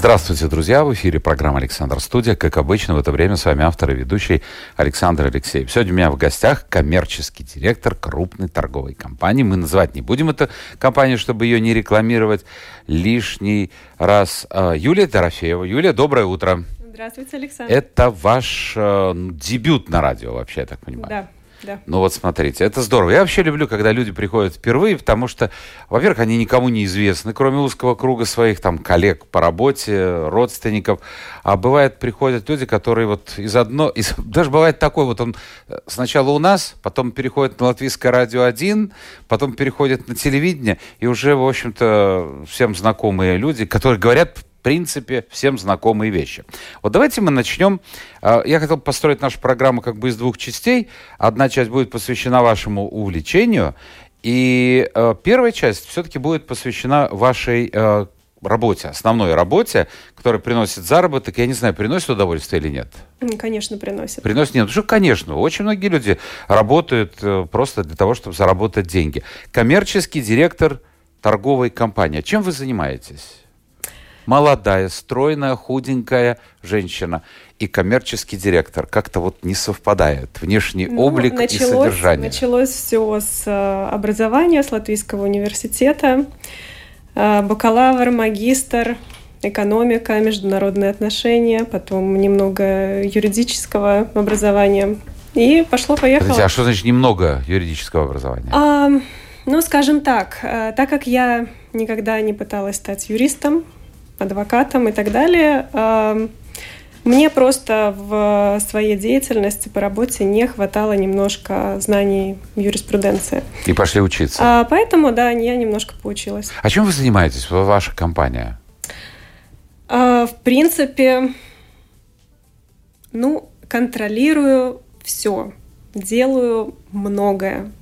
Здравствуйте, друзья! В эфире программа «Александр Студия». Как обычно, в это время с вами автор и ведущий Александр Алексеев. Сегодня у меня в гостях коммерческий директор крупной торговой компании. Мы называть не будем эту компанию, чтобы ее не рекламировать лишний раз. А, Юлия Дорофеева. Юлия, доброе утро. Здравствуйте, Александр. Это ваш э, дебют на радио, вообще, я так понимаю. Да. Да. Ну вот смотрите, это здорово. Я вообще люблю, когда люди приходят впервые, потому что, во-первых, они никому не известны, кроме узкого круга своих там коллег по работе, родственников. А бывает, приходят люди, которые вот из одно... Из, даже бывает такой, вот он э, сначала у нас, потом переходит на Латвийское радио 1, потом переходит на телевидение, и уже, в общем-то, всем знакомые люди, которые говорят принципе, всем знакомые вещи. Вот давайте мы начнем. А, я хотел построить нашу программу как бы из двух частей. Одна часть будет посвящена вашему увлечению, и э, первая часть все-таки будет посвящена вашей э, работе, основной работе, которая приносит заработок. Я не знаю, приносит удовольствие или нет. Конечно, приносит. Приносит нет. Что, конечно, очень многие люди работают э, просто для того, чтобы заработать деньги. Коммерческий директор торговой компании. Чем вы занимаетесь? Молодая, стройная, худенькая женщина и коммерческий директор. Как-то вот не совпадает внешний ну, облик началось, и содержание. Началось все с э, образования, с Латвийского университета. Э, бакалавр, магистр, экономика, международные отношения, потом немного юридического образования. И пошло-поехало. Подождите, а что значит немного юридического образования? А, ну, скажем так, э, так как я никогда не пыталась стать юристом, адвокатом и так далее. Мне просто в своей деятельности по работе не хватало немножко знаний юриспруденции. И пошли учиться. А, поэтому, да, я немножко поучилась. А чем вы занимаетесь, ваша компания? А, в принципе, ну, контролирую все, делаю многое.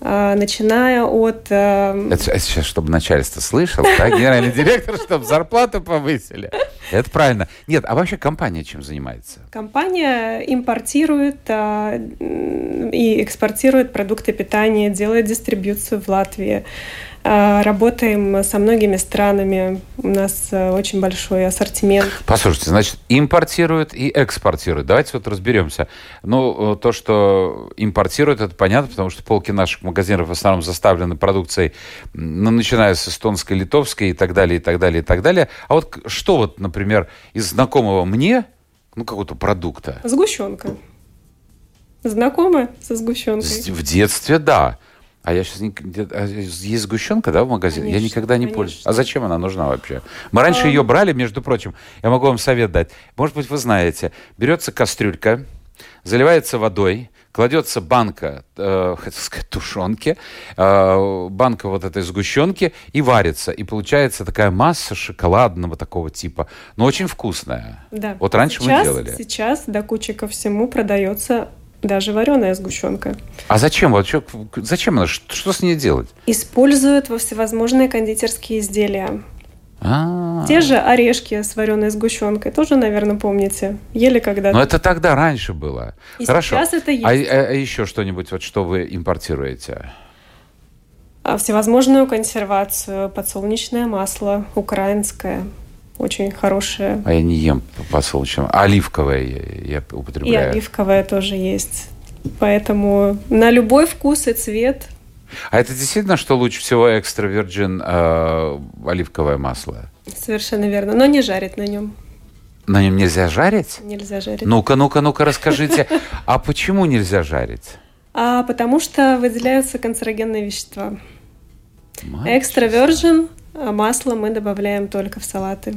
А, начиная от... Эм, это, сейчас, чтобы начальство слышало, да? Генеральный директор, чтобы зарплату повысили. Это правильно. Нет, а вообще компания чем занимается? Компания импортирует а, и экспортирует продукты питания, делает дистрибьюцию в Латвии. А, работаем со многими странами. У нас э, очень большой ассортимент. Послушайте, значит, импортируют и экспортируют. Давайте вот разберемся. Ну, э, то, что импортируют, это понятно, потому что полки наших магазинов в основном заставлены продукцией, ну, начиная с эстонской, литовской и так далее, и так далее, и так далее. А вот что вот, например, из знакомого мне, ну, какого-то продукта? Сгущенка. Знакомы со сгущенкой? В детстве, да. А я сейчас не... А есть сгущенка, да, в магазине? Конечно, я никогда не конечно. пользуюсь. А зачем она нужна вообще? Мы раньше а... ее брали, между прочим. Я могу вам совет дать. Может быть, вы знаете. Берется кастрюлька, заливается водой, кладется банка, э, хотел сказать, тушенки, э, банка вот этой сгущенки и варится. И получается такая масса шоколадного такого типа, но очень вкусная. Да. Вот раньше сейчас, мы делали. Сейчас до кучи ко всему продается даже вареная сгущенка. А зачем? Вот зачем она? Что, что с ней делать? Используют во всевозможные кондитерские изделия. А-а-а. Те же орешки с вареной сгущенкой, тоже, наверное, помните. Ели когда-то. Но это тогда раньше было. И Хорошо. сейчас это а, есть. А, а, а еще что-нибудь, вот что вы импортируете? А, всевозможную консервацию, подсолнечное масло, украинское, очень хорошее. А я не ем подсолнечное. Оливковое я, я употребляю. И оливковое тоже есть. Поэтому на любой вкус и цвет. А это действительно, что лучше всего экстра virgin э, оливковое масло? Совершенно верно. Но не жарить на нем. На нем нельзя жарить? Нельзя жарить. Ну-ка, ну-ка, ну-ка, расскажите, а почему нельзя жарить? А потому что выделяются канцерогенные вещества. Экстра virgin а масло мы добавляем только в салаты.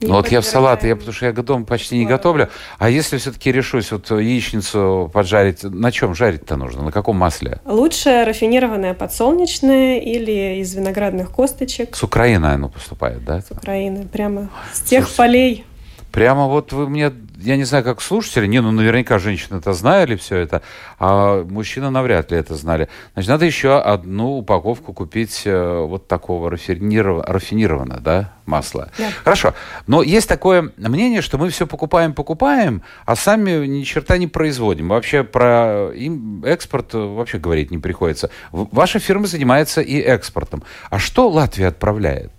Ну вот я в салаты, я, потому что я дома почти не готовлю. А если все-таки решусь вот яичницу поджарить, на чем жарить-то нужно? На каком масле? Лучше рафинированное подсолнечное или из виноградных косточек. С Украины оно поступает, да? С Украины, прямо с тех Слушайте, полей. Прямо вот вы мне, я не знаю, как слушатели, не, ну наверняка женщины-то знали все это, а мужчины навряд ли это знали. Значит, надо еще одну упаковку купить э, вот такого рафиниров... рафинированного, да, масла. Да. Хорошо. Но есть такое мнение, что мы все покупаем, покупаем, а сами ни черта не производим. Вообще про им экспорт вообще говорить не приходится. Ваша фирма занимается и экспортом. А что Латвия отправляет?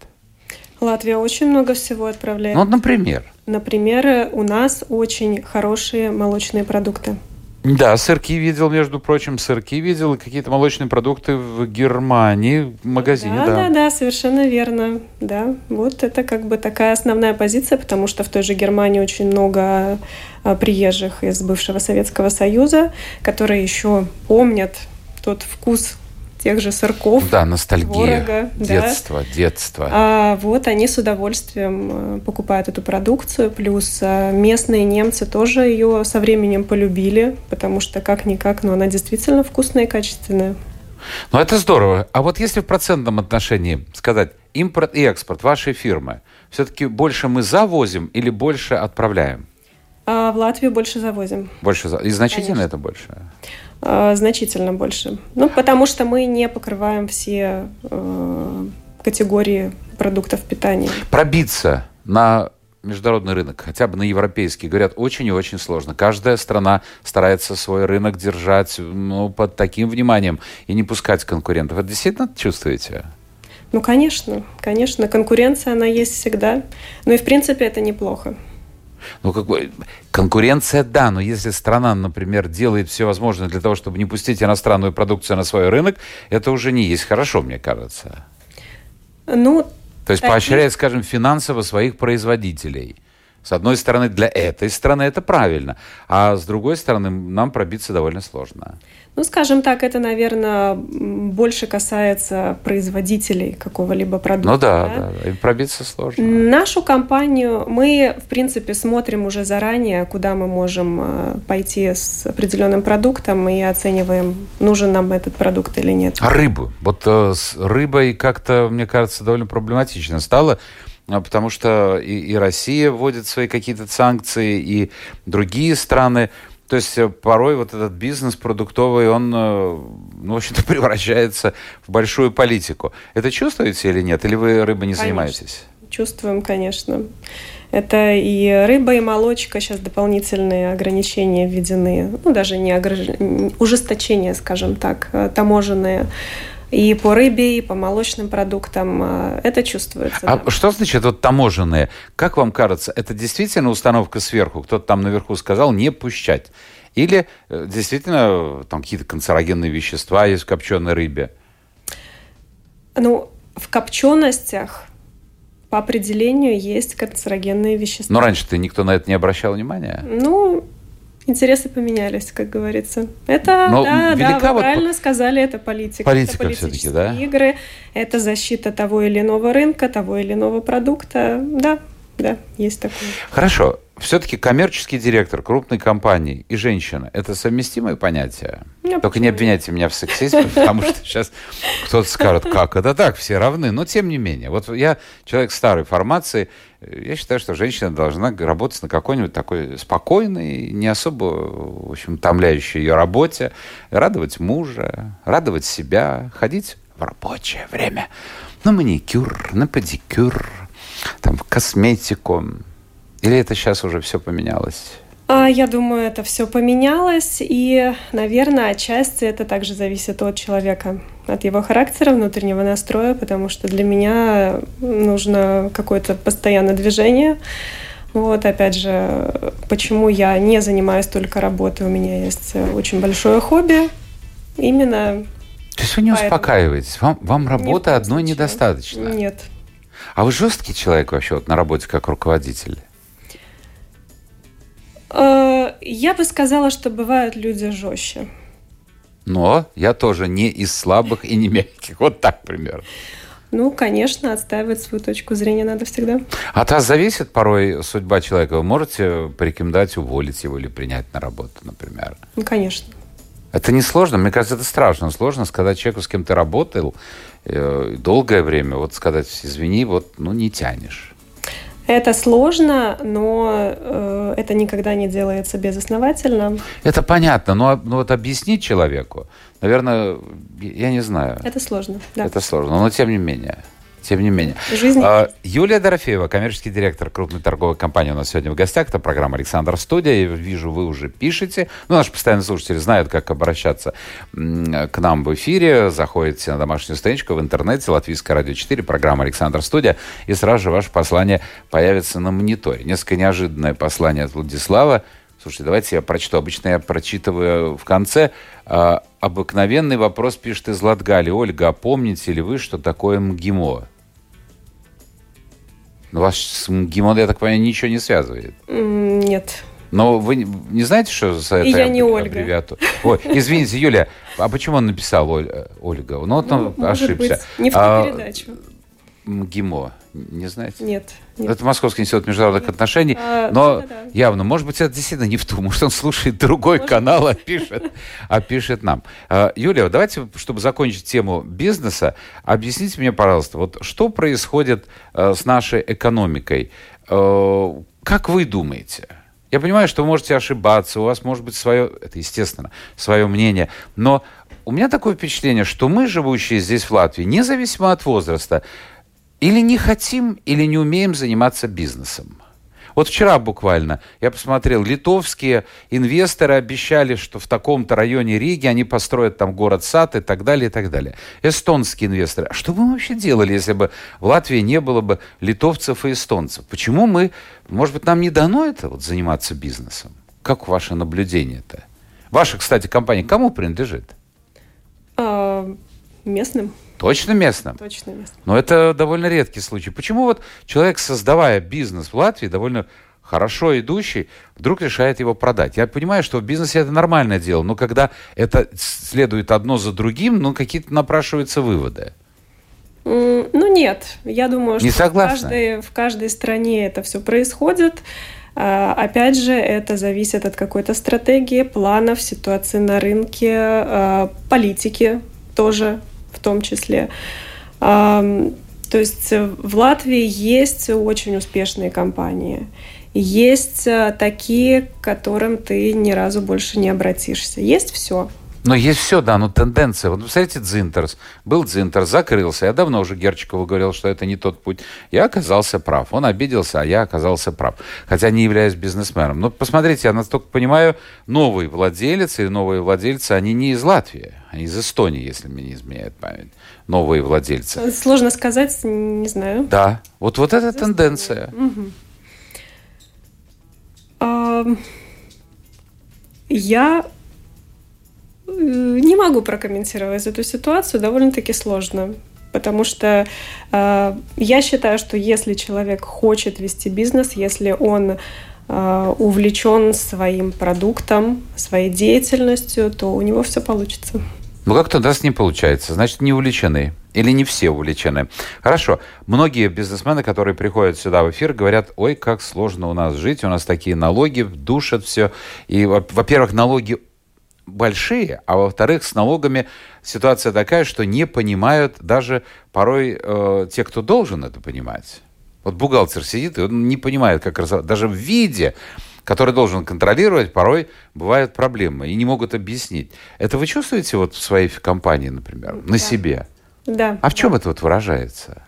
Латвия очень много всего отправляет. Ну, вот, например. Например, у нас очень хорошие молочные продукты. Да, сырки видел, между прочим, сырки видел и какие-то молочные продукты в Германии в магазине, да, да. да, да, совершенно верно. Да, вот это как бы такая основная позиция, потому что в той же Германии очень много а, приезжих из бывшего Советского Союза, которые еще помнят тот вкус тех же сырков. Да, ностальгия, творога, да. детство, детство. А вот они с удовольствием э, покупают эту продукцию, плюс э, местные немцы тоже ее со временем полюбили, потому что как-никак, но она действительно вкусная и качественная. Ну, это здорово. А вот если в процентном отношении сказать импорт и экспорт вашей фирмы, все-таки больше мы завозим или больше отправляем? А в Латвию больше завозим. Больше за... И значительно Конечно. это больше? А, Значительно больше. Ну, потому что мы не покрываем все э, категории продуктов питания. Пробиться на международный рынок, хотя бы на европейский, говорят, очень и очень сложно. Каждая страна старается свой рынок держать ну, под таким вниманием и не пускать конкурентов. Это действительно чувствуете? Ну, конечно, конечно, конкуренция, она есть всегда. Ну и, в принципе, это неплохо. Ну, как бы, конкуренция, да, но если страна, например, делает все возможное для того, чтобы не пустить иностранную продукцию на свой рынок, это уже не есть хорошо, мне кажется. Ну, То есть Таких- поощряет, скажем, финансово своих производителей. С одной стороны, для этой страны это правильно, а с другой стороны, нам пробиться довольно сложно. Ну, скажем так, это, наверное, больше касается производителей какого-либо продукта. Ну да, да, и пробиться сложно. Нашу компанию мы, в принципе, смотрим уже заранее, куда мы можем э, пойти с определенным продуктом и оцениваем, нужен нам этот продукт или нет. А рыбу? Вот э, с рыбой как-то, мне кажется, довольно проблематично стало, а, потому что и, и Россия вводит свои какие-то санкции, и другие страны. То есть э, порой вот этот бизнес продуктовый, он, э, ну, в общем-то, превращается в большую политику. Это чувствуете или нет? Или вы рыбой не Конечно. занимаетесь? Чувствуем, конечно. Это и рыба, и молочка. Сейчас дополнительные ограничения введены. Ну, даже не ограж- ужесточения, скажем так, э, таможенные. И по рыбе, и по молочным продуктам. э, Это чувствуется. А да. что значит вот таможенные? Как вам кажется, это действительно установка сверху? Кто-то там наверху сказал не пущать? Или э, действительно там какие-то канцерогенные вещества есть в копченой рыбе? Ну, в копченостях по определению есть канцерогенные вещества. Но раньше-то никто на это не обращал внимания. Ну, интересы поменялись, как говорится. Это, Но да, да, вы вот правильно сказали, это политика. Политика это политические да? игры, это защита того или иного рынка, того или иного продукта. Да, да, есть такое. Хорошо. Все-таки коммерческий директор крупной компании и женщина – это совместимые понятия? Ну, Только не обвиняйте меня в сексизме, потому что сейчас кто-то скажет, как это так, все равны. Но тем не менее, вот я человек старой формации, я считаю, что женщина должна работать на какой-нибудь такой спокойной, не особо, в общем, томляющей ее работе, радовать мужа, радовать себя, ходить в рабочее время на маникюр, на педикюр, там, в косметику. Или это сейчас уже все поменялось? А, я думаю, это все поменялось, и, наверное, отчасти это также зависит от человека, от его характера, внутреннего настроя, потому что для меня нужно какое-то постоянное движение. Вот, опять же, почему я не занимаюсь только работой, у меня есть очень большое хобби, именно То есть вы не Поэтому- успокаиваетесь? Вам, вам работы коем одной недостаточно? Нет. А вы жесткий человек вообще вот на работе как руководитель? Э, Я бы сказала, что бывают люди жестче. Но я тоже не из слабых и не мягких. Вот так примерно. Ну, конечно, отстаивать свою точку зрения надо всегда. От вас зависит порой судьба человека. Вы можете порекомендовать уволить его или принять на работу, например? Ну, конечно. Это не сложно. Мне кажется, это страшно. Сложно сказать человеку, с кем ты работал э, долгое время, вот сказать, извини, вот, ну, не тянешь. Это сложно, но э, это никогда не делается безосновательно. Это понятно, но ну, вот объяснить человеку, наверное, я не знаю. Это сложно, да. Это сложно, но тем не менее. Тем не менее. Жизнь... А, Юлия Дорофеева, коммерческий директор крупной торговой компании у нас сегодня в гостях. Это программа «Александр Студия». Я вижу, вы уже пишете. Ну, наши постоянные слушатели знают, как обращаться к нам в эфире. Заходите на домашнюю страничку в интернете, Латвийское радио 4, программа «Александр Студия», и сразу же ваше послание появится на мониторе. Несколько неожиданное послание от Владислава. Слушайте, давайте я прочту. Обычно я прочитываю в конце. А, обыкновенный вопрос пишет из Латгали. Ольга, а помните ли вы, что такое МГИМО? Ну, вас с МГИМО, я так понимаю, ничего не связывает? Нет. Но вы не знаете, что за это я не Ольга. аббревиатура? Ой, извините, Юлия, а почему он написал Ольга? Ну, вот он ну, ошибся. Быть, не в ту а, передачу. МГИМО. Не знаете? Нет. нет. Это Московский институт международных нет. отношений. А, но да, да. явно, может быть, это действительно не в ту. Может, он слушает другой может канал, а пишет, а пишет нам. А, Юлия, давайте, чтобы закончить тему бизнеса, объясните мне, пожалуйста, вот что происходит э, с нашей экономикой? Э, как вы думаете? Я понимаю, что вы можете ошибаться, у вас может быть свое, это естественно, свое мнение, но у меня такое впечатление, что мы, живущие здесь в Латвии, независимо от возраста, или не хотим, или не умеем заниматься бизнесом. Вот вчера буквально я посмотрел, литовские инвесторы обещали, что в таком-то районе Риги они построят там город-сад и так далее, и так далее. Эстонские инвесторы. А что бы мы вообще делали, если бы в Латвии не было бы литовцев и эстонцев? Почему мы, может быть, нам не дано это вот заниматься бизнесом? Как ваше наблюдение-то? Ваша, кстати, компания кому принадлежит? Местным. Точно местным? Точно местным. Но это довольно редкий случай. Почему вот человек, создавая бизнес в Латвии, довольно хорошо идущий, вдруг решает его продать. Я понимаю, что в бизнесе это нормальное дело, но когда это следует одно за другим, ну, какие-то напрашиваются выводы. Ну, нет. Я думаю, что Не согласна? В, каждой, в каждой стране это все происходит. А, опять же, это зависит от какой-то стратегии, планов, ситуации на рынке, а, политики тоже том числе. То есть в Латвии есть очень успешные компании. Есть э, такие, к которым ты ни разу больше не обратишься. Есть все. Но есть все, да, но тенденция. Вот, представляете, Дзинтерс. Был Дзинтерс, закрылся. Я давно уже Герчикову говорил, что это не тот путь. Я оказался прав. Он обиделся, а я оказался прав. Хотя не являюсь бизнесменом. Но посмотрите, я настолько понимаю, новый владелец или новые владельцы, они не из Латвии. Они из Эстонии, если мне не изменяет память. Новые владельцы. Сложно сказать, не знаю. Да. Вот, вот эта тенденция. Угу. А, я Э, не могу прокомментировать эту ситуацию, довольно-таки сложно. Потому что э, я считаю, что если человек хочет вести бизнес, если он э, увлечен своим продуктом, своей деятельностью, то у него все получится. Ну как-то у нас не получается. Значит, не увлечены. Или не все увлечены. Хорошо. Многие бизнесмены, которые приходят сюда в эфир, говорят, ой, как сложно у нас жить, у нас такие налоги, душат все. И, во-первых, налоги большие, а во-вторых, с налогами ситуация такая, что не понимают даже порой э, те, кто должен это понимать. Вот бухгалтер сидит, и он не понимает, как раз даже в виде, который должен контролировать, порой бывают проблемы и не могут объяснить. Это вы чувствуете вот в своей компании, например, на себе? Да. А в чем да. это вот выражается?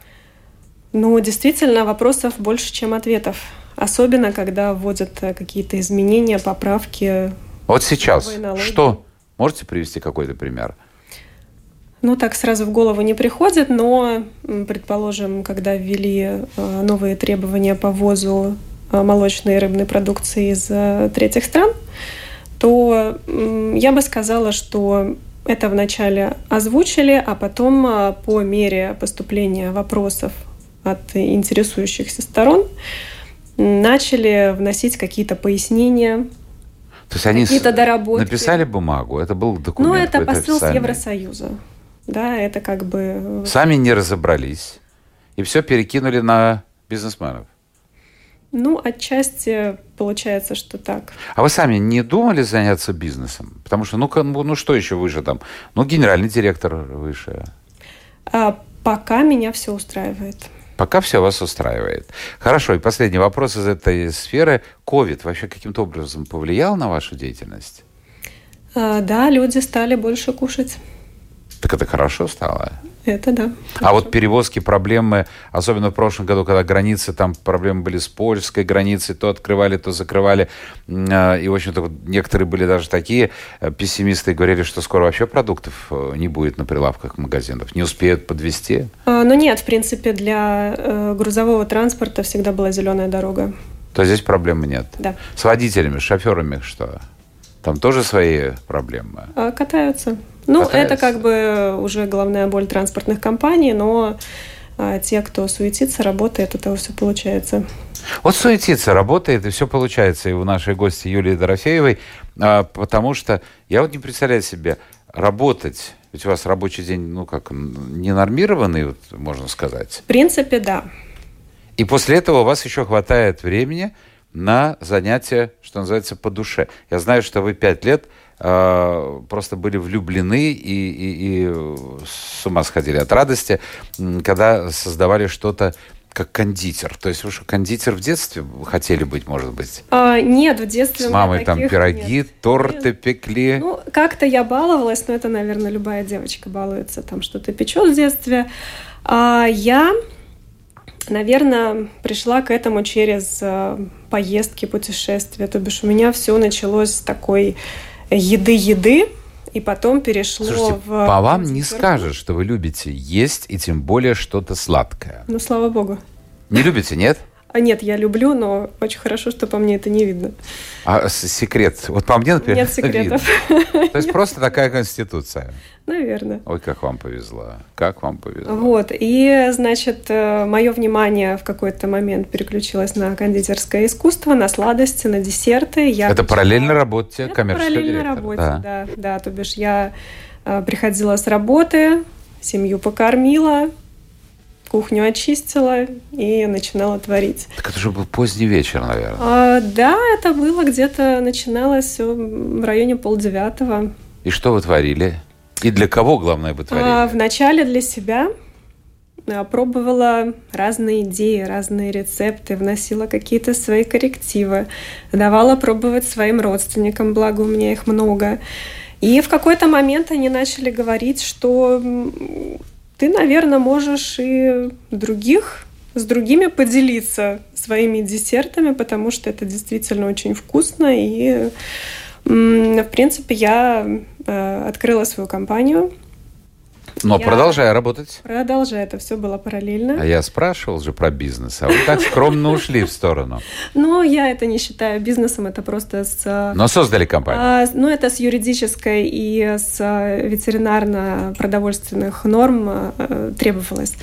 Ну, действительно, вопросов больше, чем ответов. Особенно, когда вводят э, какие-то изменения, поправки вот сейчас что? Можете привести какой-то пример? Ну, так сразу в голову не приходит, но, предположим, когда ввели э, новые требования по ввозу э, молочной и рыбной продукции из э, третьих стран, то я бы сказала, что это вначале озвучили, а потом по мере поступления вопросов от интересующихся сторон начали вносить какие-то пояснения, то есть они какие-то доработки. написали бумагу, это был документ. Ну, это посыл с Евросоюза. Да, это как бы... Э, Сами не разобрались и все перекинули на бизнесменов. Ну, отчасти получается, что так. А вы сами не думали заняться бизнесом? Потому что, ну, ну, ну что еще выше там? Ну, генеральный директор выше. А, пока меня все устраивает. Пока все вас устраивает. Хорошо, и последний вопрос из этой сферы. Ковид вообще каким-то образом повлиял на вашу деятельность? А, да, люди стали больше кушать. Так это хорошо стало? Это да. А вот перевозки, проблемы, особенно в прошлом году, когда границы, там проблемы были с польской границей, то открывали, то закрывали. А, и, в общем-то, некоторые были даже такие э, пессимисты, говорили, что скоро вообще продуктов э, не будет на прилавках магазинов. Не успеют подвести? А, ну нет, в принципе, для э, грузового транспорта всегда была зеленая дорога. То здесь проблемы нет? Да. С водителями, с шоферами что? Там тоже свои проблемы? А, катаются. Ну, Катаются. это как бы уже главная боль транспортных компаний, но а, те, кто суетится, работает, того все получается. Вот суетится, работает, и все получается и у нашей гости Юлии Дорофеевой, а, потому что я вот не представляю себе работать, ведь у вас рабочий день, ну как, ненормированный, вот, можно сказать. В принципе, да. И после этого у вас еще хватает времени на занятия, что называется, по душе. Я знаю, что вы пять лет э, просто были влюблены и, и, и с ума сходили от радости, когда создавали что-то как кондитер. То есть вы что, кондитер в детстве хотели быть, может быть? А, нет, в детстве С мамой там пироги, нет. торты нет. пекли? Ну, как-то я баловалась, но это, наверное, любая девочка балуется, там что-то печет в детстве. А я Наверное, пришла к этому через э, поездки, путешествия. То бишь у меня все началось с такой еды-еды, и потом перешло Слушайте, в... по вам не скажешь, что вы любите есть, и тем более что-то сладкое. Ну, слава богу. Не любите, нет? А нет, я люблю, но очень хорошо, что по мне это не видно. А секрет? Вот по мне, например, Нет секретов. Видно. То есть просто такая конституция? Наверное. Ой, как вам повезло. Как вам повезло. Вот. И, значит, э, мое внимание в какой-то момент переключилось на кондитерское искусство, на сладости, на десерты. Я это параллельно работе коммерческого параллельно директора. работе, да. да. Да, то бишь я э, приходила с работы, семью покормила, кухню очистила и начинала творить. Так это же был поздний вечер, наверное. А, да, это было где-то, начиналось в районе полдевятого. И что вы творили? И для кого, главное, вы творили? А, вначале для себя. А, пробовала разные идеи, разные рецепты, вносила какие-то свои коррективы, давала пробовать своим родственникам, благо у меня их много. И в какой-то момент они начали говорить, что ты, наверное, можешь и других с другими поделиться своими десертами, потому что это действительно очень вкусно. И, в принципе, я э, открыла свою компанию но я продолжая работать. Продолжая, это все было параллельно. А я спрашивал же про бизнес, а вы так скромно ушли в сторону. Ну, я это не считаю бизнесом, это просто с... Э, Но создали компанию. А, ну, это с юридической и с э, ветеринарно-продовольственных норм требовалось.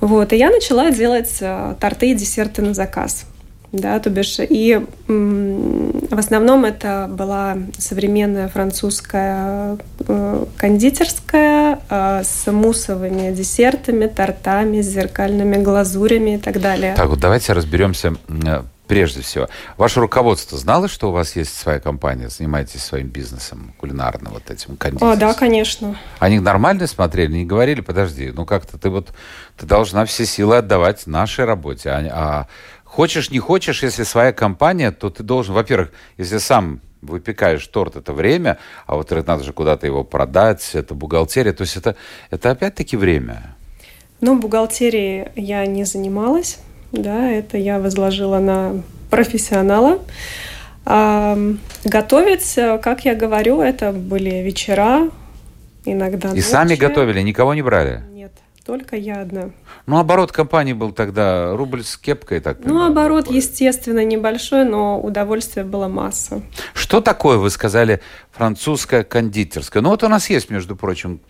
Вот, и я начала делать торты и десерты на заказ да, то бишь, и в основном это была современная французская э, кондитерская э, с мусовыми десертами, тортами, с зеркальными глазурями и так далее. Так, вот давайте разберемся э, прежде всего. Ваше руководство знало, что у вас есть своя компания, занимаетесь своим бизнесом кулинарным, вот этим кондитерским? О, да, конечно. Они нормально смотрели, не говорили, подожди, ну как-то ты вот, ты должна все силы отдавать нашей работе, а, а Хочешь, не хочешь, если своя компания, то ты должен, во-первых, если сам выпекаешь торт, это время, а вот надо же куда-то его продать, это бухгалтерия, то есть это, это опять-таки время. Ну, бухгалтерией я не занималась, да, это я возложила на профессионала. А, готовить, как я говорю, это были вечера, иногда И ночи. сами готовили, никого не брали? Нет, только я одна. Ну, оборот компании был тогда рубль с кепкой, так Ну, оборот, такой. естественно, небольшой, но удовольствия было масса. Что такое, вы сказали, французская кондитерская? Ну, вот у нас есть, между прочим,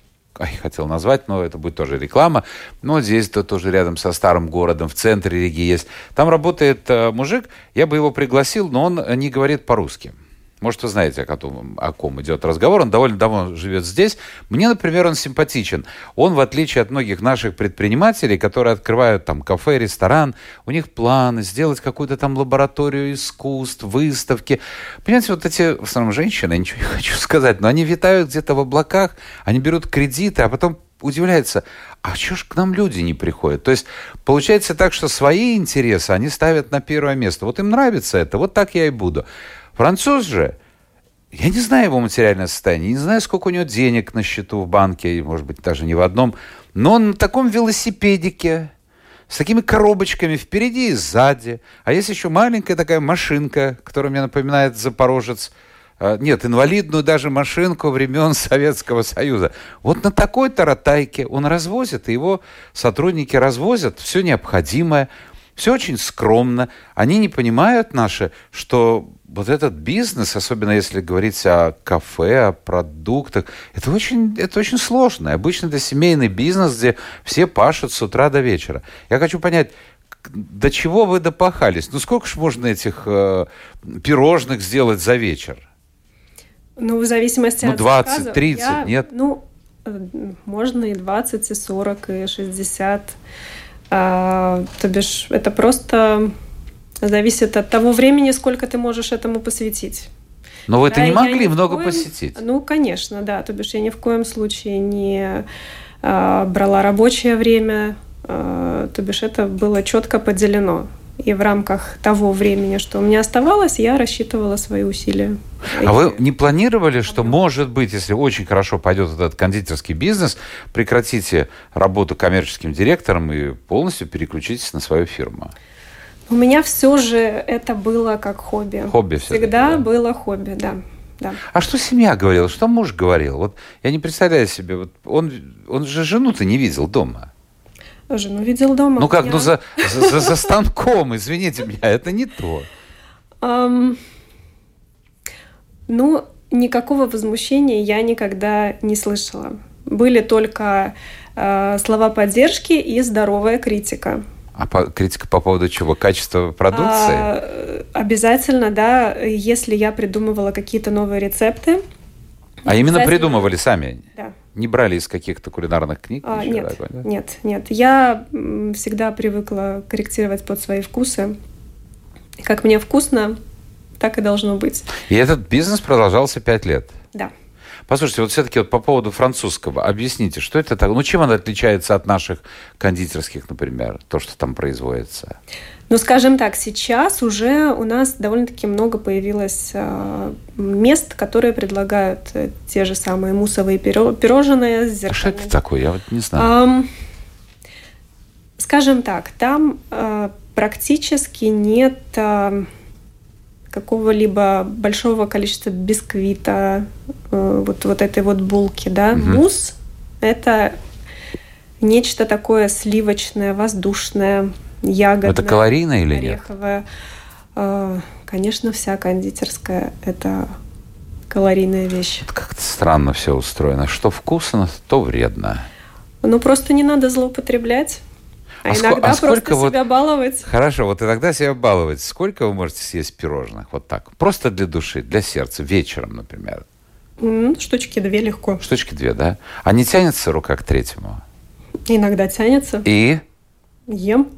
Ай, хотел назвать, но это будет тоже реклама. Но вот здесь то тоже рядом со старым городом, в центре Риги есть. Там работает э, мужик, я бы его пригласил, но он не говорит по-русски. Может, вы знаете, о ком, о ком идет разговор. Он довольно давно живет здесь. Мне, например, он симпатичен. Он, в отличие от многих наших предпринимателей, которые открывают там кафе, ресторан, у них планы сделать какую-то там лабораторию искусств, выставки. Понимаете, вот эти, в основном, женщины, я ничего не хочу сказать, но они витают где-то в облаках, они берут кредиты, а потом удивляется, а что ж к нам люди не приходят? То есть получается так, что свои интересы они ставят на первое место. Вот им нравится это, вот так я и буду. Француз же, я не знаю его материальное состояние, не знаю, сколько у него денег на счету в банке, может быть, даже не в одном, но он на таком велосипедике, с такими коробочками впереди и сзади. А есть еще маленькая такая машинка, которая мне напоминает Запорожец. А, нет, инвалидную даже машинку времен Советского Союза. Вот на такой таратайке он развозит, и его сотрудники развозят все необходимое, все очень скромно. Они не понимают наши, что вот этот бизнес, особенно если говорить о кафе, о продуктах, это очень, это очень сложно. Обычно это семейный бизнес, где все пашут с утра до вечера. Я хочу понять, до чего вы допахались? Ну, сколько ж можно этих э, пирожных сделать за вечер? Ну, в зависимости ну, от 20, заказов. 30, я, нет? Ну, э, можно и 20, и 40, и 60. А, то бишь, это просто зависит от того времени, сколько ты можешь этому посвятить. Но вы это Да, не могли много коем- посетить. Ну, конечно, да. То бишь я ни в коем случае не а, брала рабочее время. а, то бишь это было четко поделено. И в рамках того времени, что у меня оставалось, я рассчитывала свои усилия. А вы И- не планировали, что, может быть, если очень хорошо пойдет этот кондитерский бизнес, прекратите работу коммерческим директором и полностью переключитесь на свою фирму? У меня все же это было как хобби. Хобби всё-таки, Всегда да. было хобби, да. да. А что семья говорила, что муж говорил? Вот я не представляю себе, вот он, он же жену-то не видел дома. Жену видел дома. Ну как, Я- ну за, за, за- станком, извините меня, это не то. Ам, ну, никакого возмущения я никогда не слышала. Были только э, слова поддержки и здоровая критика. А по- критика по поводу чего? Качества продукции? А, обязательно, да, если я придумывала какие-то новые рецепты. А именно придумывали сами? Да. Не брали из каких-то кулинарных книг? А, нет, такого, да? нет, нет. Я всегда привыкла корректировать под свои вкусы. Как мне вкусно, так и должно быть. И этот бизнес продолжался пять лет. Да. Послушайте, вот все-таки вот по поводу французского, объясните, что это так? Ну, чем оно отличается от наших кондитерских, например, то, что там производится? Ну, скажем так, сейчас уже у нас довольно-таки много появилось э, мест, которые предлагают э, те же самые мусовые пиро- пирожные с А что это такое? Я вот не знаю. Скажем так, там э, практически нет э, какого-либо большого количества бисквита, э, вот, вот этой вот булки, да. Мгм. Мусс – это нечто такое сливочное, воздушное, ягодное. это калорийно или нет? ореховое. Э, Конечно, вся кондитерская – это калорийная вещь. Это Как-то странно все устроено. Что вкусно, то вредно. Ну, просто не надо злоупотреблять. А, А иногда а сколько просто вот- себя баловать. Хорошо, вот иногда себя баловать. Сколько вы можете съесть пирожных? Вот так. Просто для души, для сердца. Вечером, например. Штучки две легко. Штучки две, да? А не тянется рука к третьему? Иногда тянется. И? Ем.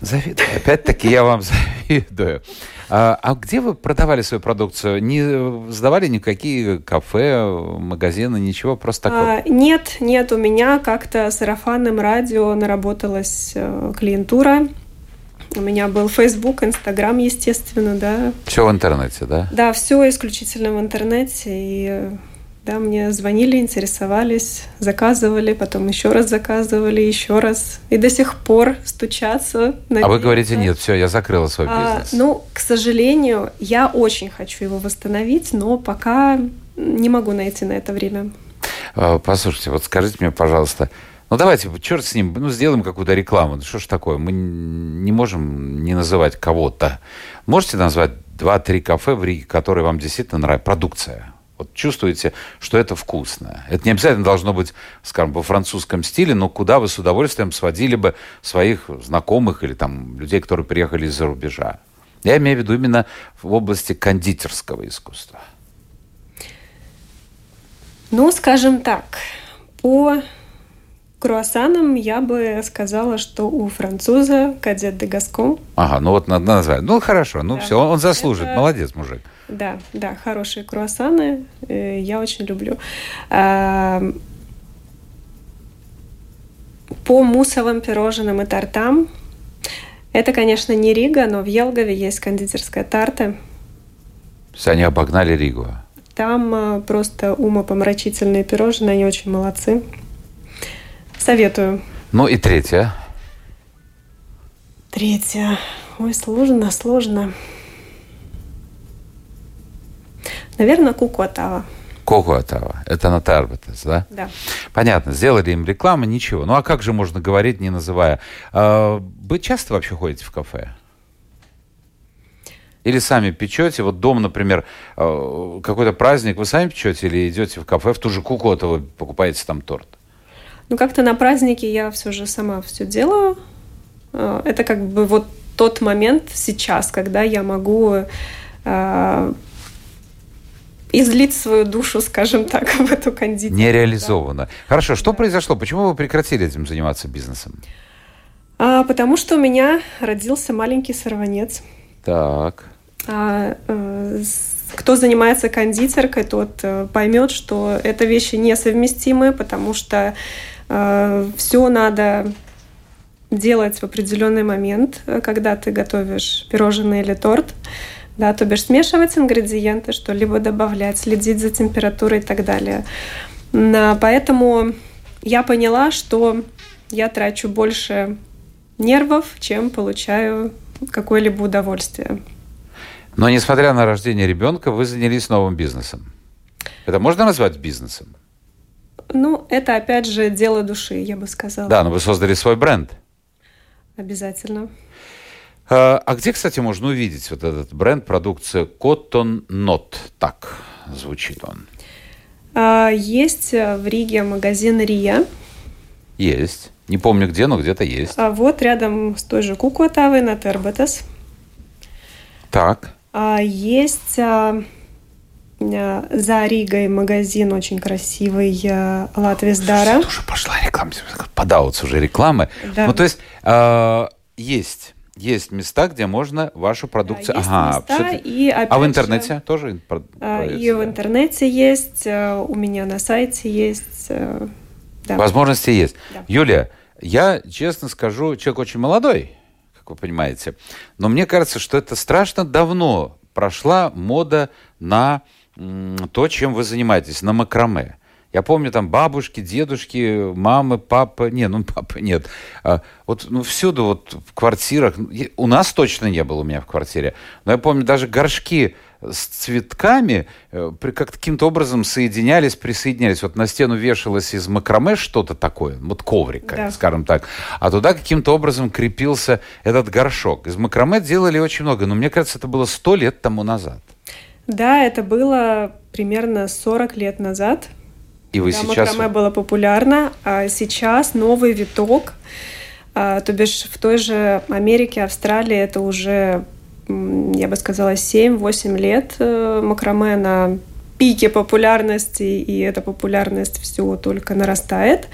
Завидую. Опять-таки я вам завидую. А, а где вы продавали свою продукцию? Не сдавали никакие кафе, магазины, ничего, просто так вот? А, нет, нет, у меня как-то сарафанным радио наработалась э, клиентура. У меня был Facebook, Instagram, естественно, да. Все в интернете, да? Да, все исключительно в интернете. И э, да, мне звонили, интересовались, заказывали, потом еще раз заказывали, еще раз. И до сих пор стучатся. А вы говорите, нет, все, я закрыла свой А, бизнес. ну, к сожалению, я очень хочу его восстановить, но пока не могу найти на это время. А, Послушайте, вот скажите мне, пожалуйста, ну давайте, черт с ним, ну сделаем какую-то рекламу. Ну что ж такое, мы не можем не называть кого-то. Можете назвать два-три кафе в Риге, которые вам действительно нравятся? Продукция. Вот чувствуете, что это вкусно. Это не обязательно должно быть, скажем, во французском стиле, но куда вы с удовольствием сводили бы своих знакомых или там людей, которые приехали из-за рубежа. Я имею в виду именно в области кондитерского искусства. Ну, скажем так, по круассанам я бы сказала, что у француза Кадет де Гаскон. Ага, ну вот надо назвать. Ну хорошо, ну Да. все, он заслужит. Это- Молодец, мужик. Да, да, хорошие круассаны, э, я очень люблю. А, по мусовым пирожным и тортам. Это, конечно, не Рига, но в Елгове есть кондитерская тарта. То есть они обогнали Ригу. Там э, просто умопомрачительные пирожные, они очень молодцы. Советую. Ну и третье. Третье. Ой, сложно, сложно. Наверное, кукуатава. Кокуатава. Это на Тарбетес, да? Да. Понятно. Сделали им рекламу, ничего. Ну а как же можно говорить, не называя? А, вы часто вообще ходите в кафе? Или сами печете? Вот дом, например, э, какой-то праздник, вы сами печете или идете в кафе, в ту же Кукотово, покупаете там торт? Ну, как-то на празднике я все же сама все делаю. Э, это как бы вот тот момент сейчас, когда я могу излить свою душу, скажем так, в эту кондитерскую. Не реализовано. Да. Хорошо, что да. произошло? Почему вы прекратили этим заниматься бизнесом? А, потому что у меня родился маленький сорванец. Так. А, э, кто занимается кондитеркой, тот э, поймет, что это вещи несовместимые, потому что э, все надо делать в определенный момент, когда ты готовишь пирожное или торт. Да, то бишь смешивать ингредиенты, что-либо добавлять, следить за температурой и так далее. Поэтому я поняла, что я трачу больше нервов, чем получаю какое-либо удовольствие. Но несмотря на рождение ребенка, вы занялись новым бизнесом. Это можно назвать бизнесом? Ну, это опять же дело души, я бы сказала. Да, но вы создали свой бренд. Обязательно. А, а где, кстати, можно увидеть вот этот бренд продукции Cotton Not? Так звучит он. А, есть в Риге магазин Рия. Есть. Не помню где, но где-то есть. А вот рядом с той же Кукотавой на Тербетес. Так. А есть а, за Ригой магазин очень красивый а, Латвисдара. Уже пошла реклама, подауться уже рекламы. Да. Ну, то есть есть есть места, где можно вашу продукцию. Да, ага, места, и а в интернете же, тоже? И в интернете есть, у меня на сайте есть. Да. Возможности есть. Да. Юлия, я, честно скажу, человек очень молодой, как вы понимаете, но мне кажется, что это страшно давно прошла мода на то, чем вы занимаетесь, на макраме. Я помню там бабушки, дедушки, мамы, папа. Не, ну папа нет. А, вот ну, всюду вот в квартирах. У нас точно не было у меня в квартире. Но я помню даже горшки с цветками э, как каким-то образом соединялись, присоединялись. Вот на стену вешалось из макраме что-то такое, вот коврик, да. скажем так, а туда каким-то образом крепился этот горшок. Из макраме делали очень много, но мне кажется, это было сто лет тому назад. Да, это было примерно 40 лет назад. И вы да, сейчас... макраме было популярно, а сейчас новый виток, а, то бишь в той же Америке, Австралии это уже я бы сказала, 7-8 лет э, макраме на пике популярности, и эта популярность все только нарастает.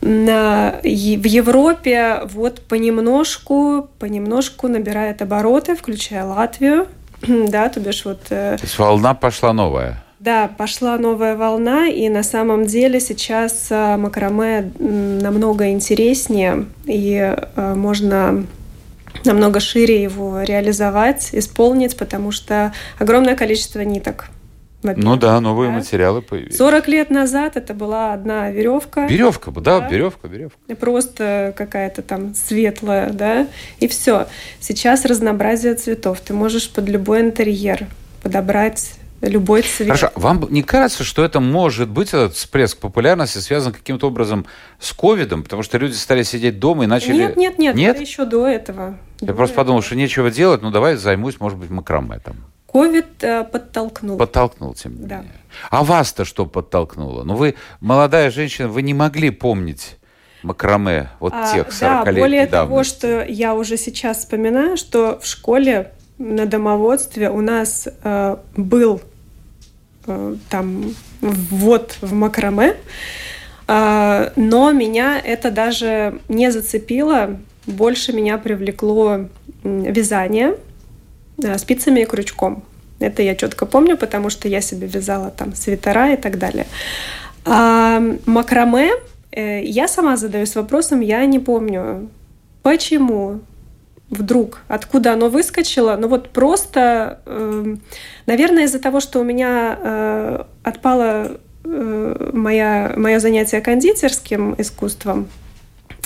В Европе вот понемножку, понемножку набирает обороты, включая Латвию, да, то бишь вот... Э, то есть волна пошла новая. Да, пошла новая волна, и на самом деле сейчас э, макраме намного интереснее, и можно намного шире его реализовать, исполнить, потому что огромное количество ниток. Ну да, новые да. материалы появились. 40 лет назад это была одна веревка. Веревка, да, да веревка, веревка. Просто какая-то там светлая, да, и все. Сейчас разнообразие цветов. Ты можешь под любой интерьер подобрать любой цвет. Хорошо. Вам не кажется, что это может быть, этот всплеск популярности связан каким-то образом с ковидом? Потому что люди стали сидеть дома и начали... Нет, нет, нет, нет? это еще до этого. Я до просто этого. подумал, что нечего делать, ну давай займусь, может быть, макраме там. Ковид э, подтолкнул. Подтолкнул, тем не да. А вас-то что подтолкнуло? Ну вы, молодая женщина, вы не могли помнить макраме вот а, тех 40 да, более давности. того, что я уже сейчас вспоминаю, что в школе на домоводстве у нас э, был там вот в макраме, а, но меня это даже не зацепило, больше меня привлекло вязание э, спицами и крючком. Это я четко помню, потому что я себе вязала там свитера и так далее. А макраме э, я сама задаюсь вопросом, я не помню, почему вдруг, откуда оно выскочило. Ну вот просто, э, наверное, из-за того, что у меня э, отпало э, моя, мое занятие кондитерским искусством,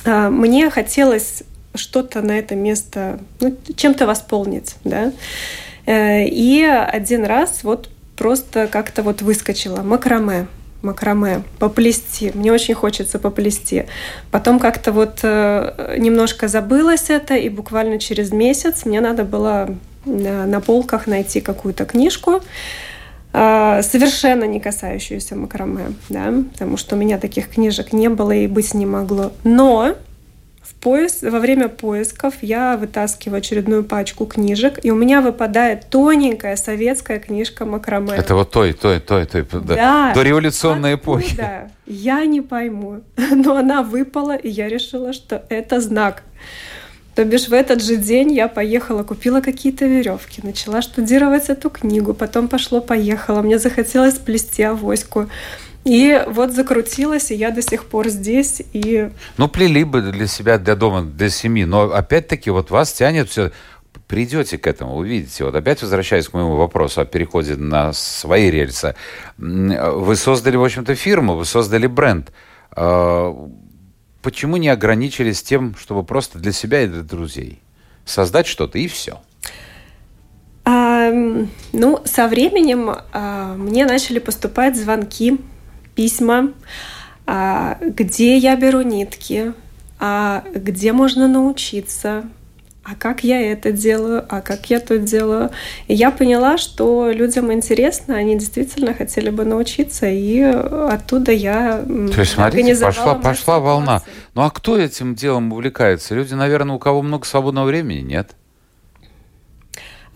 э, мне хотелось что-то на это место, ну, чем-то восполнить, да. Э, и один раз вот просто как-то вот выскочила макраме макраме, поплести. Мне очень хочется поплести. Потом как-то вот э, немножко забылось это, и буквально через месяц мне надо было э, на полках найти какую-то книжку, э, совершенно не касающуюся макраме, да, потому что у меня таких книжек не было и быть не могло. Но поиск, во время поисков я вытаскиваю очередную пачку книжек, и у меня выпадает тоненькая советская книжка Макраме. Это вот той, той, той, той, да. До революционной эпохи. Да, я не пойму. Но она выпала, и я решила, что это знак. То бишь в этот же день я поехала, купила какие-то веревки, начала штудировать эту книгу, потом пошло-поехало. Мне захотелось плести авоську. И вот закрутилась, и я до сих пор здесь. И... Ну, плели бы для себя, для дома, для семьи. Но опять-таки вот вас тянет все придете к этому, увидите. Вот опять возвращаясь к моему вопросу о переходе на свои рельсы. Вы создали, в общем-то, фирму, вы создали бренд. А, почему не ограничились тем, чтобы просто для себя и для друзей создать что-то и все? А, ну, со временем а, мне начали поступать звонки письма, а, где я беру нитки, а где можно научиться, а как я это делаю, а как я то делаю. И я поняла, что людям интересно, они действительно хотели бы научиться, и оттуда я То есть, смотрите, пошла, пошла волна. Ну а кто этим делом увлекается? Люди, наверное, у кого много свободного времени, нет?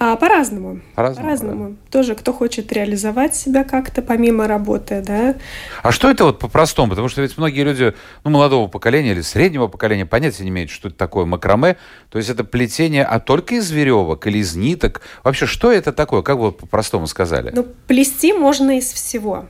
А, по-разному. По-разному. По-разному. Да. Тоже кто хочет реализовать себя как-то помимо работы, да. А что это вот по-простому? Потому что ведь многие люди, ну, молодого поколения или среднего поколения понятия не имеют, что это такое макраме. То есть это плетение, а только из веревок или из ниток. Вообще, что это такое? Как вы по-простому сказали? Ну, плести можно из всего.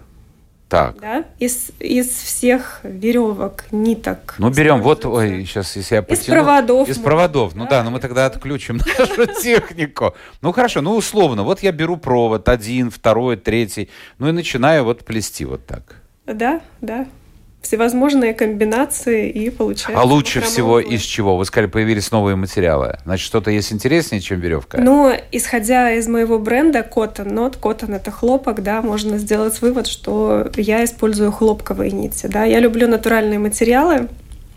Так. Да? Из, из всех веревок, ниток. Ну, берем вот, ой, сейчас, если я потяну. Из проводов. Из проводов. Ну да, но мы тогда отключим нашу технику. Ну, хорошо, ну, условно. Вот я беру провод, один, второй, третий. Ну, и начинаю вот плести вот так. Да, да всевозможные комбинации и получается. А лучше всего из чего? Вы сказали, появились новые материалы. Значит, что-то есть интереснее, чем веревка? Ну, исходя из моего бренда Cotton Not, Cotton это хлопок, да, можно сделать вывод, что я использую хлопковые нити, да. Я люблю натуральные материалы,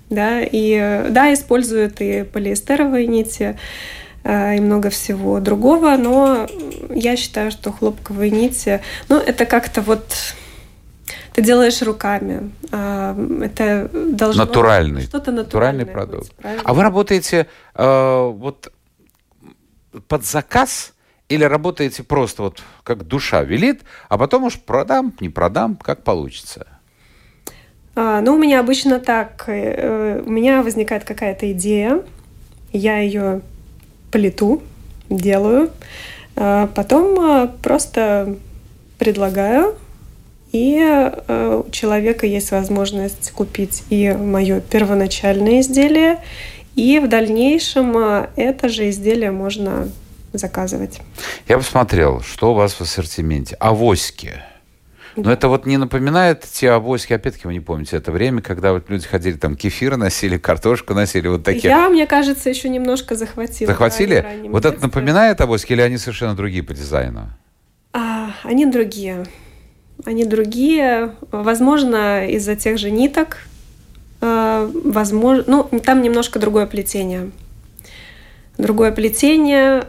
да, и да, используют и полиэстеровые нити, э, и много всего другого, но я считаю, что хлопковые нити, ну, это как-то вот ты делаешь руками. А, это должно натуральный, что-то натуральный продукт. Быть, а вы работаете э, вот под заказ или работаете просто вот как душа велит, а потом уж продам, не продам, как получится? А, ну, у меня обычно так. Э, у меня возникает какая-то идея, я ее плету, делаю, потом э, просто предлагаю и э, у человека есть возможность купить и мое первоначальное изделие, и в дальнейшем э, это же изделие можно заказывать. Я посмотрел, что у вас в ассортименте. Авоськи. Но это вот не напоминает те авоськи, опять-таки вы не помните, это время, когда вот люди ходили, там кефир носили, картошку носили, вот такие. Я, мне кажется, еще немножко захватила. Захватили? Вот это напоминает авоськи или они совершенно другие по дизайну? А, они другие они другие. Возможно, из-за тех же ниток. Э, возможно, ну, там немножко другое плетение. Другое плетение.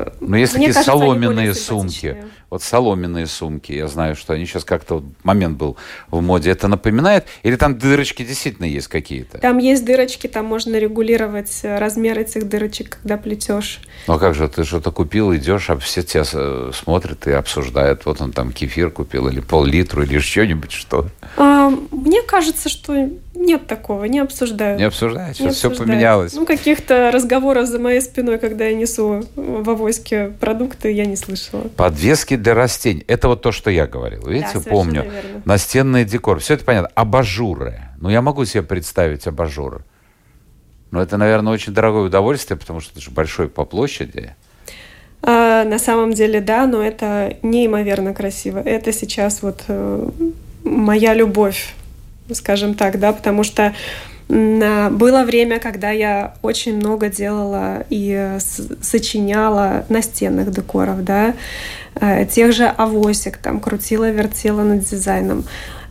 Э, Но есть Мне такие кажется, соломенные сумки. Вот соломенные сумки, я знаю, что они сейчас как-то вот момент был в моде. Это напоминает? Или там дырочки действительно есть какие-то? Там есть дырочки, там можно регулировать размер этих дырочек, когда плетешь. Ну а как же, ты что-то купил, идешь, а все тебя смотрят и обсуждают. Вот он там кефир купил, или пол-литра, или что-нибудь, что? А, мне кажется, что нет такого, не обсуждают. Не обсуждают, сейчас все поменялось. Ну, каких-то разговоров за моей спиной, когда я несу в авоське продукты, я не слышала. Подвески для растений. Это вот то, что я говорил. Видите, да, помню. Верно. Настенный декор. Все это понятно. Абажуры. Ну, я могу себе представить абажуры. Но это, наверное, очень дорогое удовольствие, потому что это же большой по площади. А, на самом деле, да, но это неимоверно красиво. Это сейчас вот э, моя любовь, скажем так, да, потому что было время, когда я очень много делала и сочиняла настенных декоров, да, э, тех же авосик, там, крутила, вертела над дизайном.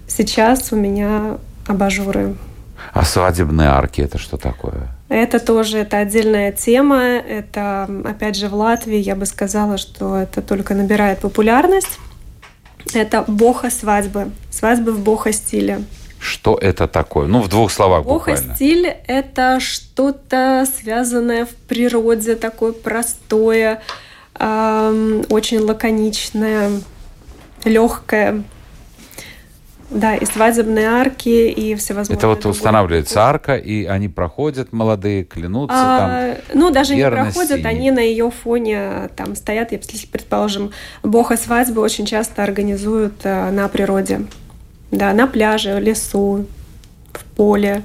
Сейчас у меня абажуры. А свадебные арки это что такое? Это тоже это отдельная тема. Это, опять же, в Латвии я бы сказала, что это только набирает популярность. Это боха свадьбы. Свадьбы в боха стиле. Что это такое? Ну, в двух словах буквально. стиль – это что-то связанное в природе, такое простое, эм, очень лаконичное, легкое. Да, и свадебные арки, и всевозможные... Это вот устанавливается арка, и они проходят, молодые, клянутся а, там. Ну, даже не проходят, они на ее фоне там стоят, если, предположим, бога свадьбы очень часто организуют э, на природе. Да, на пляже, в лесу, в поле.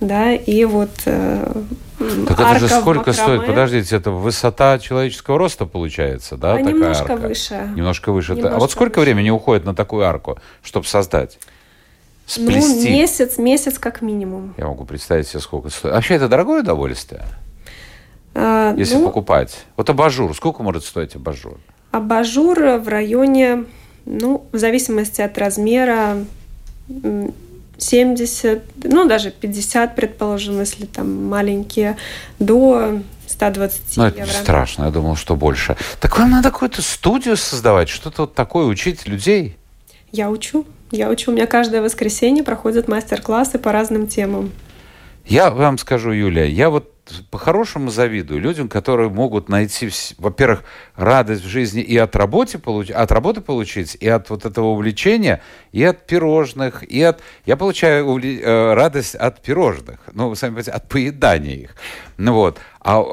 Да, и вот э, так это же сколько стоит? Подождите, это высота человеческого роста получается, да? А такая немножко арка? выше. Немножко выше. Немножко а вот сколько выше. времени уходит на такую арку, чтобы создать? Сплести? Ну, месяц, месяц как минимум. Я могу представить себе, сколько стоит. Вообще это дорогое удовольствие? А, если ну, покупать. Вот абажур, сколько может стоить абажур? Абажур в районе, ну, в зависимости от размера, 70, ну даже 50, предположим, если там маленькие, до 120 ну, это страшно, я думал, что больше. Так вам надо какую-то студию создавать, что-то вот такое, учить людей? Я учу. Я учу. У меня каждое воскресенье проходят мастер-классы по разным темам. Я вам скажу, Юлия, я вот по-хорошему завидую людям, которые могут найти, во-первых, радость в жизни и от, работы, получ... от работы получить, и от вот этого увлечения, и от пирожных, и от... Я получаю увле... Э, радость от пирожных, ну, вы сами понимаете, от поедания их. Ну вот. А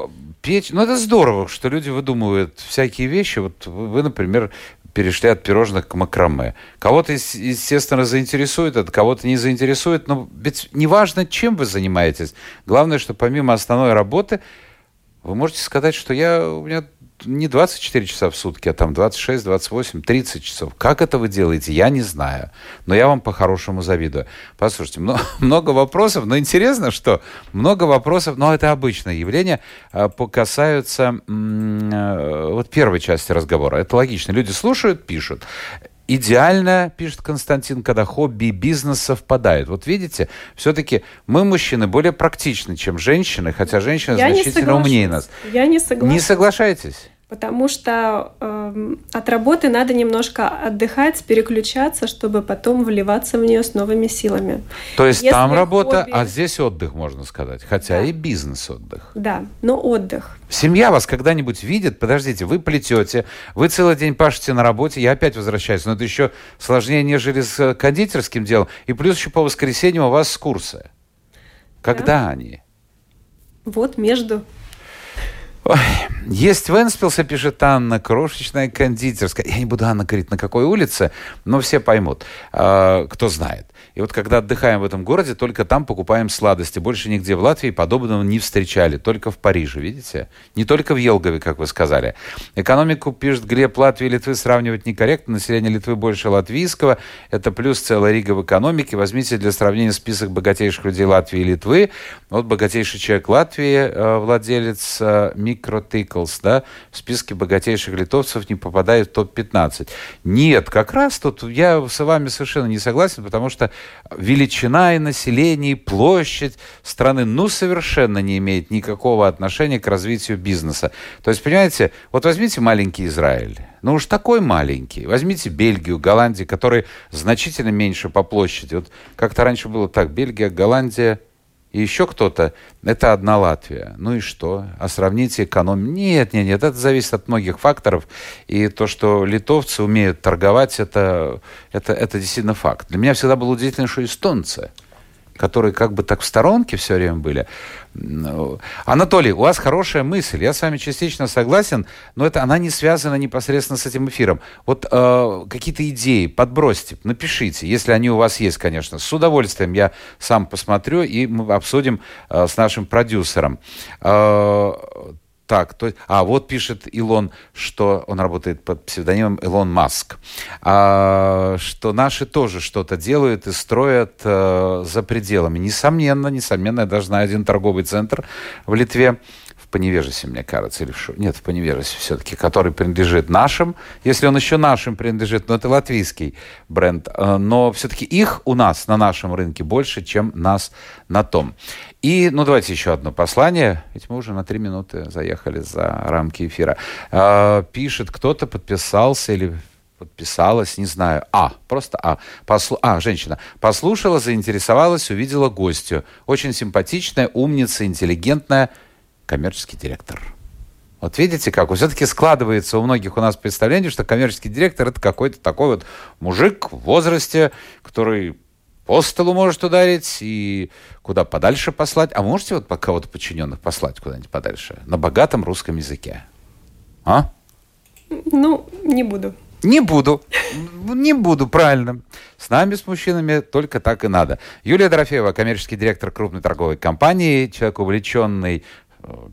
печь... Ну, это здорово, что люди выдумывают всякие вещи. Вот вы, например, перешли от пирожных к макраме. Кого-то, естественно, заинтересует это, кого-то не заинтересует, но ведь неважно, чем вы занимаетесь. Главное, что помимо основной работы вы можете сказать, что я, у меня не 24 часа в сутки, а там 26, 28, 30 часов. Как это вы делаете, я не знаю. Но я вам по-хорошему завидую. Послушайте, много, вопросов, но интересно, что много вопросов, но это обычное явление, а, касаются э, вот первой части разговора. Это логично. Люди слушают, пишут. Идеально, пишет Константин, когда хобби и бизнес совпадают. Вот видите, все-таки мы, мужчины, более практичны, чем женщины, хотя женщины Я значительно умнее нас. Я не согласна. Не соглашайтесь? Потому что э, от работы надо немножко отдыхать, переключаться, чтобы потом вливаться в нее с новыми силами. То есть Если там работа, хобби... а здесь отдых, можно сказать. Хотя да. и бизнес-отдых. Да, но отдых. Семья вас когда-нибудь видит? Подождите, вы плетете, вы целый день пашете на работе, я опять возвращаюсь, но это еще сложнее, нежели с кондитерским делом. И плюс еще по воскресеньям у вас курсы. Когда да. они? Вот между. Ой, есть в Энспилсе, пишет Анна, крошечная кондитерская. Я не буду, Анна, говорить, на какой улице, но все поймут, э, кто знает. И вот когда отдыхаем в этом городе, только там покупаем сладости. Больше нигде в Латвии подобного не встречали. Только в Париже, видите? Не только в Елгове, как вы сказали. Экономику, пишет Глеб, Латвии и Литвы сравнивать некорректно. Население Литвы больше латвийского. Это плюс целая рига в экономике. Возьмите для сравнения список богатейших людей Латвии и Литвы. Вот богатейший человек Латвии, э, владелец э, Микротиклс, да, в списке богатейших литовцев не попадает в топ-15. Нет, как раз тут я с вами совершенно не согласен, потому что величина и население, и площадь страны, ну, совершенно не имеет никакого отношения к развитию бизнеса. То есть, понимаете, вот возьмите маленький Израиль. Ну уж такой маленький. Возьмите Бельгию, Голландию, которые значительно меньше по площади. Вот как-то раньше было так, Бельгия, Голландия, и еще кто-то, это одна Латвия. Ну и что? А сравните экономику? Нет, нет, нет, это зависит от многих факторов. И то, что литовцы умеют торговать, это, это, это действительно факт. Для меня всегда было удивительно, что эстонцы которые как бы так в сторонке все время были. Анатолий, у вас хорошая мысль, я с вами частично согласен, но это она не связана непосредственно с этим эфиром. Вот э, какие-то идеи подбросьте, напишите, если они у вас есть, конечно. С удовольствием я сам посмотрю и мы обсудим э, с нашим продюсером. Э, так, то, а вот пишет Илон, что он работает под псевдонимом Илон Маск, а, что наши тоже что-то делают и строят а, за пределами. Несомненно, несомненно, я даже знаю один торговый центр в Литве, в Поневежесе, мне кажется, или в Шу... Нет, в Поневежесе все-таки, который принадлежит нашим, если он еще нашим принадлежит, но это латвийский бренд, а, но все-таки их у нас на нашем рынке больше, чем нас на том. И, ну, давайте еще одно послание, ведь мы уже на три минуты заехали за рамки эфира. Э, пишет, кто-то подписался или подписалась, не знаю, А, просто А. Послу... А, женщина. Послушала, заинтересовалась, увидела гостью. Очень симпатичная, умница, интеллигентная, коммерческий директор. Вот видите, как все-таки складывается у многих у нас представление, что коммерческий директор это какой-то такой вот мужик в возрасте, который по столу может ударить и куда подальше послать. А можете вот кого-то подчиненных послать куда-нибудь подальше? На богатом русском языке. А? Ну, не буду. Не буду. Не буду, правильно. С нами, с мужчинами, только так и надо. Юлия Дорофеева, коммерческий директор крупной торговой компании, человек увлеченный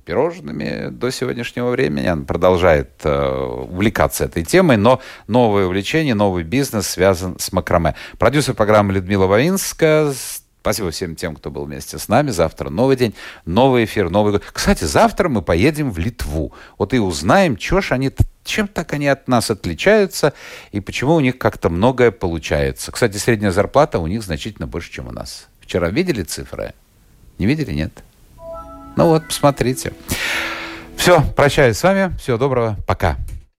пирожными до сегодняшнего времени. Она продолжает э, увлекаться этой темой, но новое увлечение, новый бизнес связан с макраме. Продюсер программы Людмила Вавинская. Спасибо всем тем, кто был вместе с нами. Завтра новый день, новый эфир, новый год. Кстати, завтра мы поедем в Литву. Вот и узнаем, что ж они, чем так они от нас отличаются и почему у них как-то многое получается. Кстати, средняя зарплата у них значительно больше, чем у нас. Вчера видели цифры? Не видели? Нет. Ну вот, посмотрите. Все, прощаюсь с вами. Всего доброго. Пока.